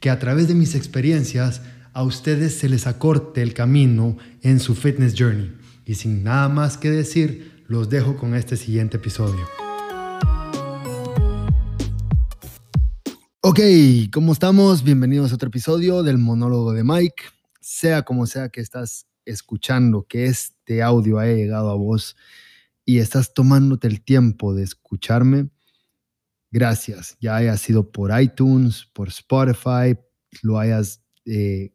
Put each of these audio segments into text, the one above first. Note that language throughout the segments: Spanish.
que a través de mis experiencias a ustedes se les acorte el camino en su fitness journey. Y sin nada más que decir, los dejo con este siguiente episodio. Ok, ¿cómo estamos? Bienvenidos a otro episodio del monólogo de Mike. Sea como sea que estás escuchando, que este audio haya llegado a vos y estás tomándote el tiempo de escucharme, gracias. Ya haya sido por iTunes, por Spotify, lo hayas, eh,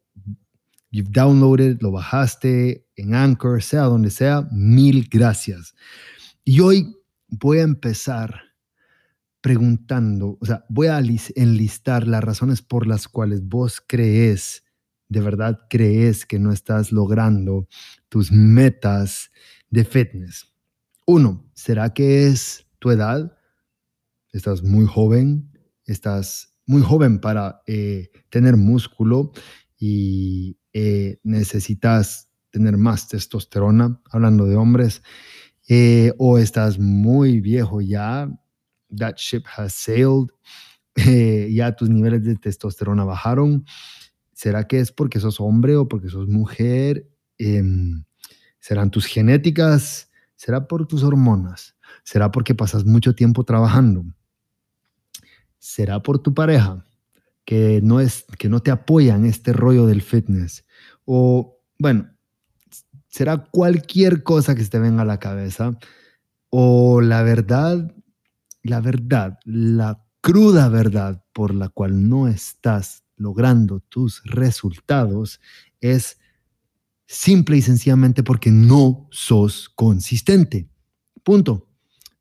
you've downloaded, lo bajaste en Anchor, sea donde sea, mil gracias. Y hoy voy a empezar preguntando, o sea, voy a enlistar las razones por las cuales vos crees, de verdad crees que no estás logrando tus metas de fitness. Uno, ¿será que es tu edad? Estás muy joven, estás muy joven para eh, tener músculo y eh, necesitas tener más testosterona, hablando de hombres, eh, o estás muy viejo ya, that ship has sailed, ya tus niveles de testosterona bajaron. ¿Será que es porque sos hombre o porque sos mujer? Em, ¿Serán tus genéticas? ¿Será por tus hormonas? ¿Será porque pasas mucho tiempo trabajando? Será por tu pareja que no, es, que no te apoya en este rollo del fitness. O, bueno, será cualquier cosa que se te venga a la cabeza. O la verdad, la verdad, la cruda verdad por la cual no estás logrando tus resultados es simple y sencillamente porque no sos consistente. Punto.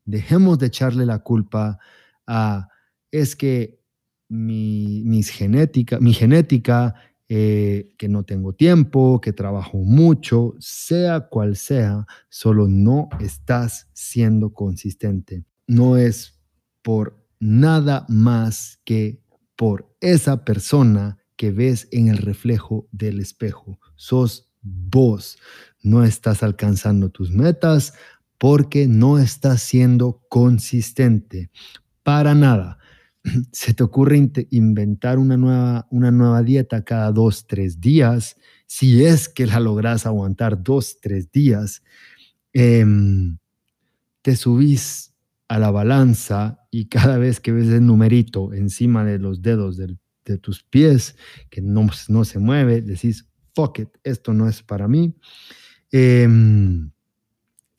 Dejemos de echarle la culpa a es que mi, genética, mi genética, eh, que no tengo tiempo, que trabajo mucho, sea cual sea, solo no estás siendo consistente. No es por nada más que por esa persona que ves en el reflejo del espejo. Sos vos. No estás alcanzando tus metas porque no estás siendo consistente. Para nada. se te ocurre inventar una nueva, una nueva dieta cada dos, tres días, si es que la logras aguantar dos, tres días, em, te subís a la balanza y cada vez que ves el numerito encima de los dedos de tus pies, que no, no se mueve, decís, fuck it, esto no es para mí. Eh,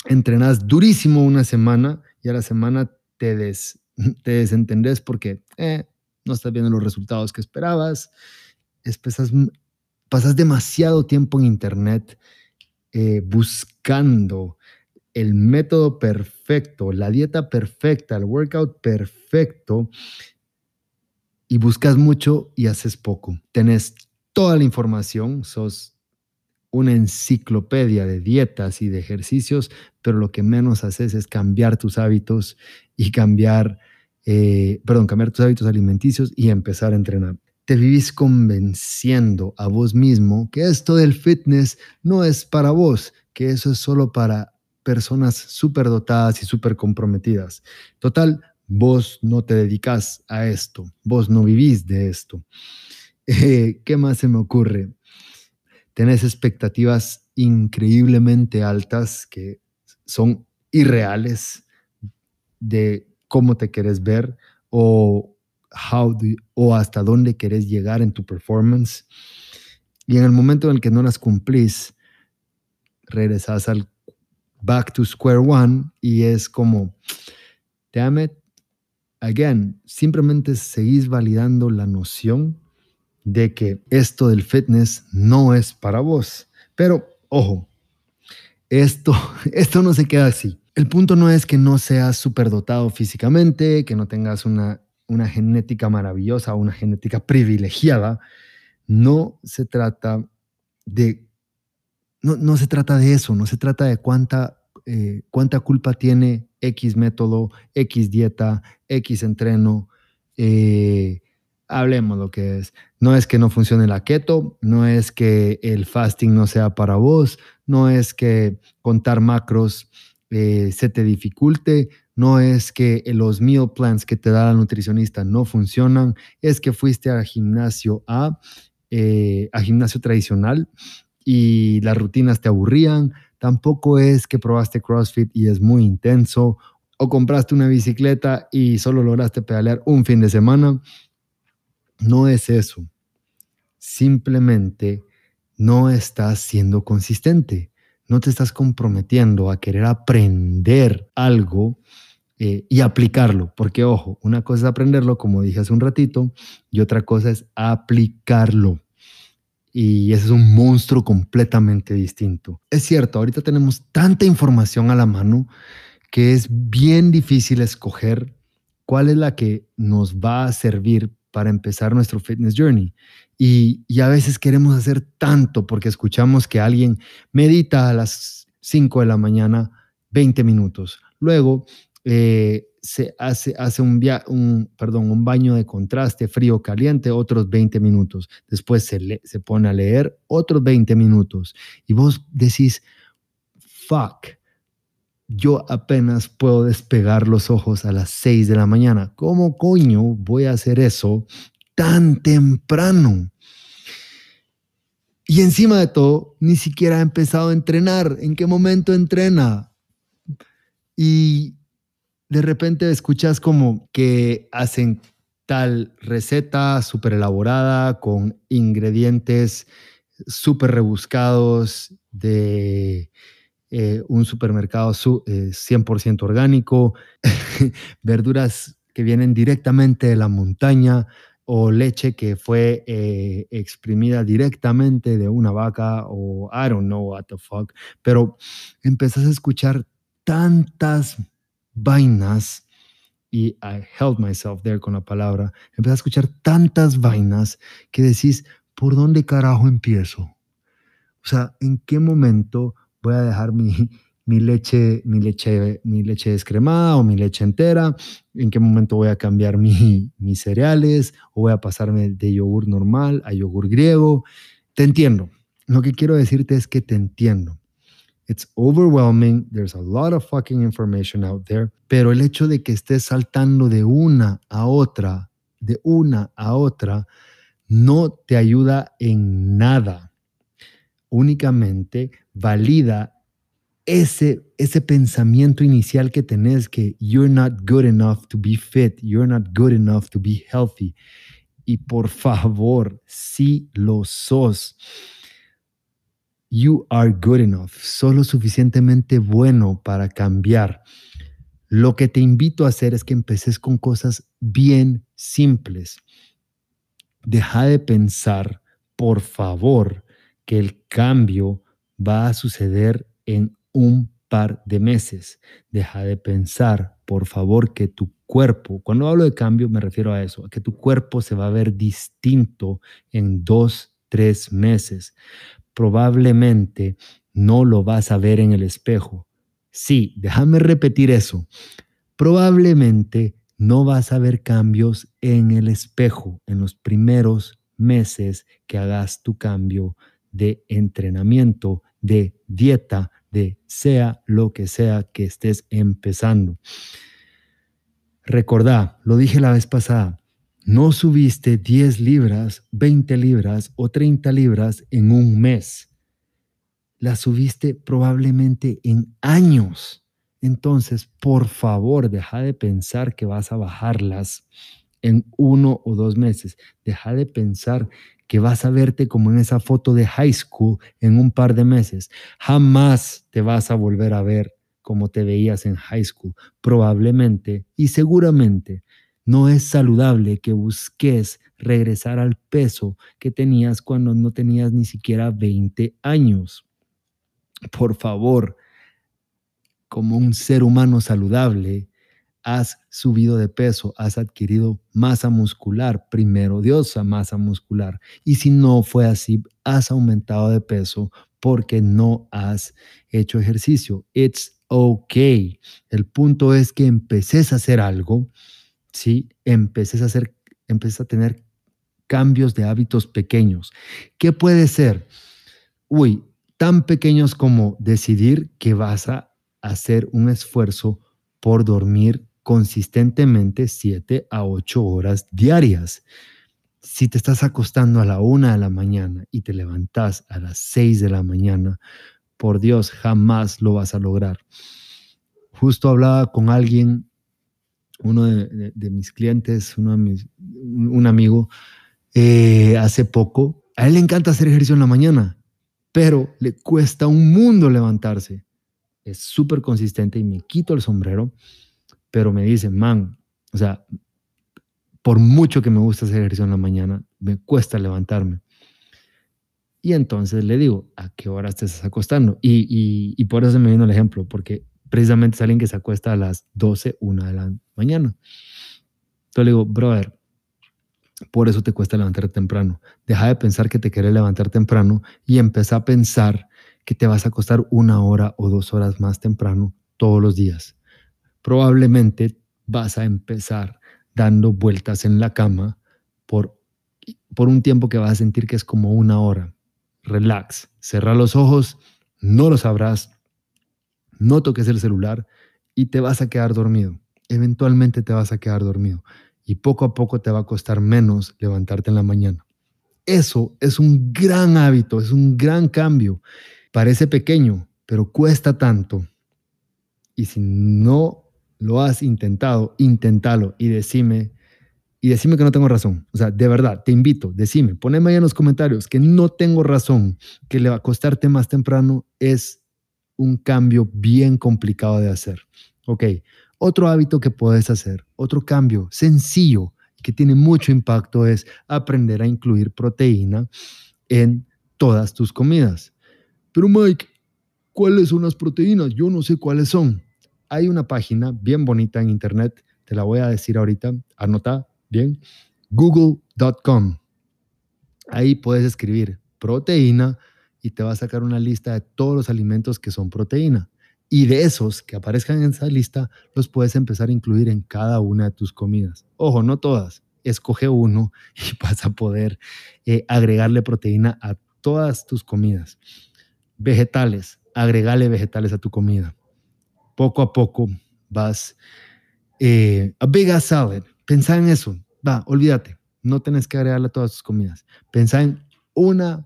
entrenas durísimo una semana y a la semana te des, te desentendés porque eh, no estás viendo los resultados que esperabas, pasas demasiado tiempo en Internet eh, buscando el método perfecto, la dieta perfecta, el workout perfecto, y buscas mucho y haces poco. Tenés toda la información, sos una enciclopedia de dietas y de ejercicios, pero lo que menos haces es cambiar tus hábitos y cambiar, eh, perdón, cambiar tus hábitos alimenticios y empezar a entrenar. Te vivís convenciendo a vos mismo que esto del fitness no es para vos, que eso es solo para personas súper dotadas y súper comprometidas. Total, vos no te dedicas a esto, vos no vivís de esto. Eh, ¿Qué más se me ocurre? Tenés expectativas increíblemente altas que son irreales de cómo te quieres ver o, how o hasta dónde querés llegar en tu performance. Y en el momento en que no las cumplís, regresas al back to square one y es como, damn it, again, simplemente seguís validando la noción de que esto del fitness no es para vos. Pero, ojo, esto, esto no se queda así. El punto no es que no seas superdotado físicamente, que no tengas una, una genética maravillosa, una genética privilegiada. no se trata de, no, no se trata de eso, no se trata de cuánta, eh, cuánta culpa tiene X método, X dieta, X entreno. Eh, hablemos lo que es. No es que no funcione la keto, no es que el fasting no sea para vos, no es que contar macros eh, se te dificulte, no es que los meal plans que te da la nutricionista no funcionan, es que fuiste al gimnasio A, eh, a gimnasio tradicional y las rutinas te aburrían, tampoco es que probaste CrossFit y es muy intenso, o compraste una bicicleta y solo lograste pedalear un fin de semana. No es eso. Simplemente no estás siendo consistente. No te estás comprometiendo a querer aprender algo eh, y aplicarlo. Porque, ojo, una cosa es aprenderlo, como dije hace un ratito, y otra cosa es aplicarlo. Y ese es un monstruo completamente distinto. Es cierto, ahorita tenemos tanta información a la mano que es bien difícil escoger cuál es la que nos va a servir para empezar nuestro fitness journey. Y, a veces queremos hacer tanto porque escuchamos que alguien medita a las 5 de la mañana 20 minutos. Luego eh, se hace, hace un, un, perdón, un baño de contraste frío caliente, otros 20 minutos. Después se, se pone a leer otros 20 minutos. Y vos decís, fuck, yo apenas puedo despegar los ojos a las 6 de la mañana. ¿Cómo coño voy a hacer eso tan temprano? Y encima de todo, ni siquiera ha empezado a entrenar. ¿En qué momento entrena? Y de repente escuchas como que hacen tal receta súper elaborada con ingredientes súper rebuscados de eh, un supermercado 100% eh, orgánico, verduras que vienen directamente de la montaña o leche que fue eh, exprimida directamente de una vaca o I don't know what the fuck, pero empezás a escuchar tantas vainas y I held myself there con la palabra, empezás a escuchar tantas vainas que decís, ¿por dónde carajo empiezo? O sea, ¿en qué momento voy a dejar mi, mi leche, mi leche, mi leche descremada o mi leche entera, en qué momento voy a cambiar mi, mis cereales o voy a pasarme de yogur normal a yogur griego. Te entiendo. Lo que quiero decirte es que te entiendo. It's overwhelming. There's a lot of fucking information out there. Pero el hecho de que estés saltando de una a otra, de una a otra, no te ayuda en nada únicamente valida ese, ese pensamiento inicial que tenés que you're not good enough to be fit, you're not good enough to be healthy. Y por favor, si lo sos, you are good enough, solo suficientemente bueno para cambiar. Lo que te invito a hacer es que empeces con cosas bien simples. Deja de pensar, por favor, que el cambio va a suceder en un par de meses. Deja de pensar, por favor, que tu cuerpo, cuando hablo de cambio me refiero a eso, a que tu cuerpo se va a ver distinto en dos, tres meses. Probablemente no lo vas a ver en el espejo. Sí, déjame repetir eso. Probablemente no vas a ver cambios en el espejo en los primeros meses que hagas tu cambio de entrenamiento, de dieta, de sea lo que sea que estés empezando. Recordá, lo dije la vez pasada, no subiste 10 libras, 20 libras o 30 libras en un mes. Las subiste probablemente en años. Entonces, por favor, deja de pensar que vas a bajarlas en uno o dos meses. Deja de pensar que vas a verte como en esa foto de high school en un par de meses. Jamás te vas a volver a ver como te veías en high school. Probablemente y seguramente no es saludable que busques regresar al peso que tenías cuando no tenías ni siquiera 20 años. Por favor, como un ser humano saludable, has subido de peso, has adquirido masa muscular, primero Dios, masa muscular. Y si no fue así, has aumentado de peso porque no has hecho ejercicio. It's okay. El punto es que empeces a hacer algo, ¿sí? Empeces a hacer, empeces a tener cambios de hábitos pequeños. ¿Qué puede ser? Uy, tan pequeños como decidir que vas a hacer un esfuerzo por dormir consistentemente 7 a 8 horas diarias. Si te estás acostando a la una de la mañana y te levantas a las 6 de la mañana, por Dios, jamás lo vas a lograr. Justo hablaba con alguien, uno de, mis clientes, un amigo, eh, hace poco. A él le encanta hacer ejercicio en la mañana, pero le cuesta un mundo levantarse. Es súper consistente y me quito el sombrero, pero me dice, man, o sea, por mucho que me gusta hacer ejercicio en la mañana, me cuesta levantarme. Y entonces le digo, ¿a qué hora te estás acostando? Y, por eso me vino el ejemplo, porque precisamente es alguien que se acuesta a las 12, 1 de la mañana. Entonces le digo, brother, por eso te cuesta levantar temprano. Deja de pensar que te quieres levantar temprano y empieza a pensar que te vas a acostar una hora o dos horas más temprano todos los días. Probablemente vas a empezar dando vueltas en la cama por, por un tiempo que vas a sentir que es como una hora relax, cerra los ojos, no lo sabrás, no toques el celular y te vas a quedar dormido. Eventualmente te vas a quedar dormido y poco a poco te va a costar menos levantarte en la mañana. Eso es un gran hábito, es un gran cambio. Parece pequeño, pero cuesta tanto. Y si no lo has intentado, inténtalo y decime y decime que no tengo razón. O sea, de verdad, te invito, decime, poneme ahí en los comentarios que no tengo razón, que le va a costarte más temprano es un cambio bien complicado de hacer. Ok, otro hábito que puedes hacer, otro cambio sencillo que tiene mucho impacto es aprender a incluir proteína en todas tus comidas. Pero Mike, ¿cuáles son las proteínas? Yo no sé cuáles son. Hay una página bien bonita en internet, te la voy a decir ahorita, anota Bien, google.com. Ahí puedes escribir proteína y te va a sacar una lista de todos los alimentos que son proteína. Y de esos que aparezcan en esa lista, los puedes empezar a incluir en cada una de tus comidas. Ojo, no todas. Escoge uno y vas a poder eh, agregarle proteína a todas tus comidas. Vegetales, agregarle vegetales a tu comida. Poco a poco vas. Eh, a big salad, Pensá en eso. Va, olvídate. No tenés que agregarle todas tus comidas. Pensá en una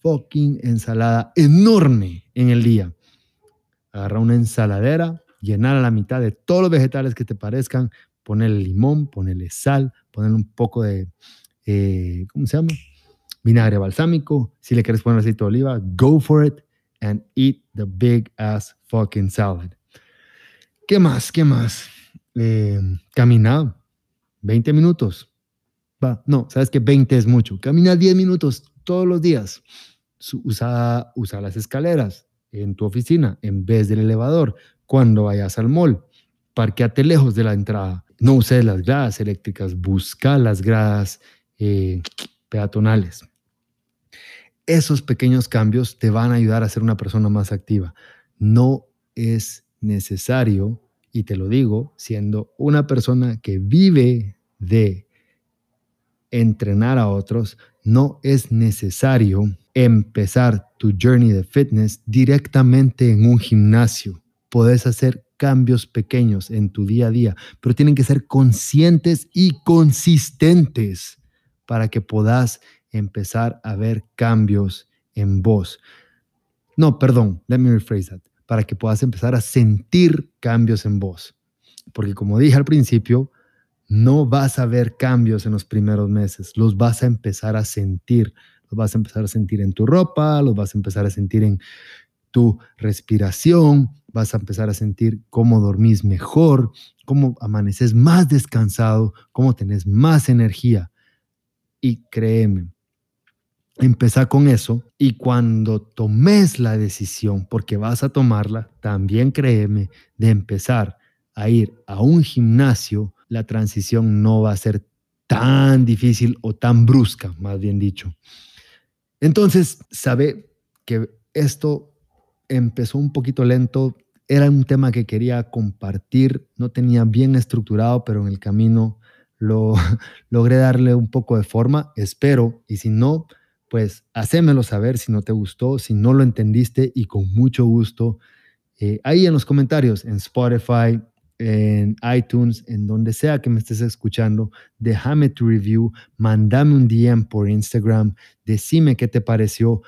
fucking ensalada enorme en el día. Agarra una ensaladera, llenar la mitad de todos los vegetales que te parezcan, ponerle limón, ponerle sal, ponerle un poco de, eh, ¿cómo se llama? Vinagre balsámico. Si le quieres poner aceite de oliva, go for it and eat the big ass fucking salad. ¿Qué más? ¿Qué más? eh, camina 20 minutos. Va, no, sabes que 20 es mucho. Camina 10 minutos todos los días. Usa, usa las escaleras en tu oficina en vez del elevador. Cuando vayas al mall, parqueate lejos de la entrada. No uses las gradas eléctricas, busca las gradas eh, peatonales. Esos pequeños cambios te van a ayudar a ser una persona más activa. No es necesario y te lo digo siendo una persona que vive de entrenar a otros, no es necesario empezar tu journey de fitness directamente en un gimnasio. Puedes hacer cambios pequeños en tu día a día, pero tienen que ser conscientes y consistentes para que puedas empezar a ver cambios en vos. No, perdón, let me rephrase that para que puedas empezar a sentir cambios en vos. Porque como dije al principio, no vas a ver cambios en los primeros meses, los vas a empezar a sentir. Los vas a empezar a sentir en tu ropa, los vas a empezar a sentir en tu respiración, vas a empezar a sentir cómo dormís mejor, cómo amaneces más descansado, cómo tenés más energía. Y créeme, empezar con eso y cuando tomes la decisión, porque vas a tomarla, también créeme, de empezar a ir a un gimnasio, la transición no va a ser tan difícil o tan brusca, más bien dicho. Entonces, sabe que esto empezó un poquito lento, era un tema que quería compartir, no tenía bien estructurado, pero en el camino lo logré darle un poco de forma, espero, y si no, pues hacémelo saber si no te gustó, si no lo entendiste y con mucho gusto, eh, ahí en los comentarios, en Spotify, en iTunes, en donde sea que me estés escuchando, déjame tu review, mandame un DM por Instagram, decime qué te pareció.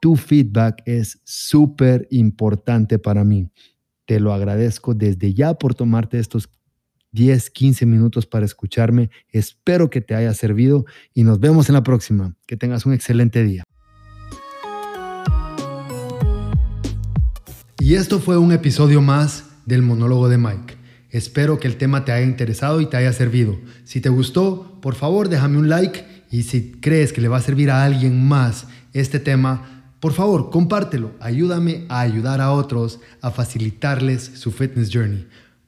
Tu feedback es súper importante para mí. Te lo agradezco desde ya por tomarte estos 10, 15 minutos para escucharme. Espero que te haya servido y nos vemos en la próxima. Que tengas un excelente día. Y esto fue un episodio más del monólogo de Mike. Espero que el tema te haya interesado y te haya servido. Si te gustó, por favor déjame un like y si crees que le va a servir a alguien más este tema, por favor compártelo. Ayúdame a ayudar a otros a facilitarles su fitness journey.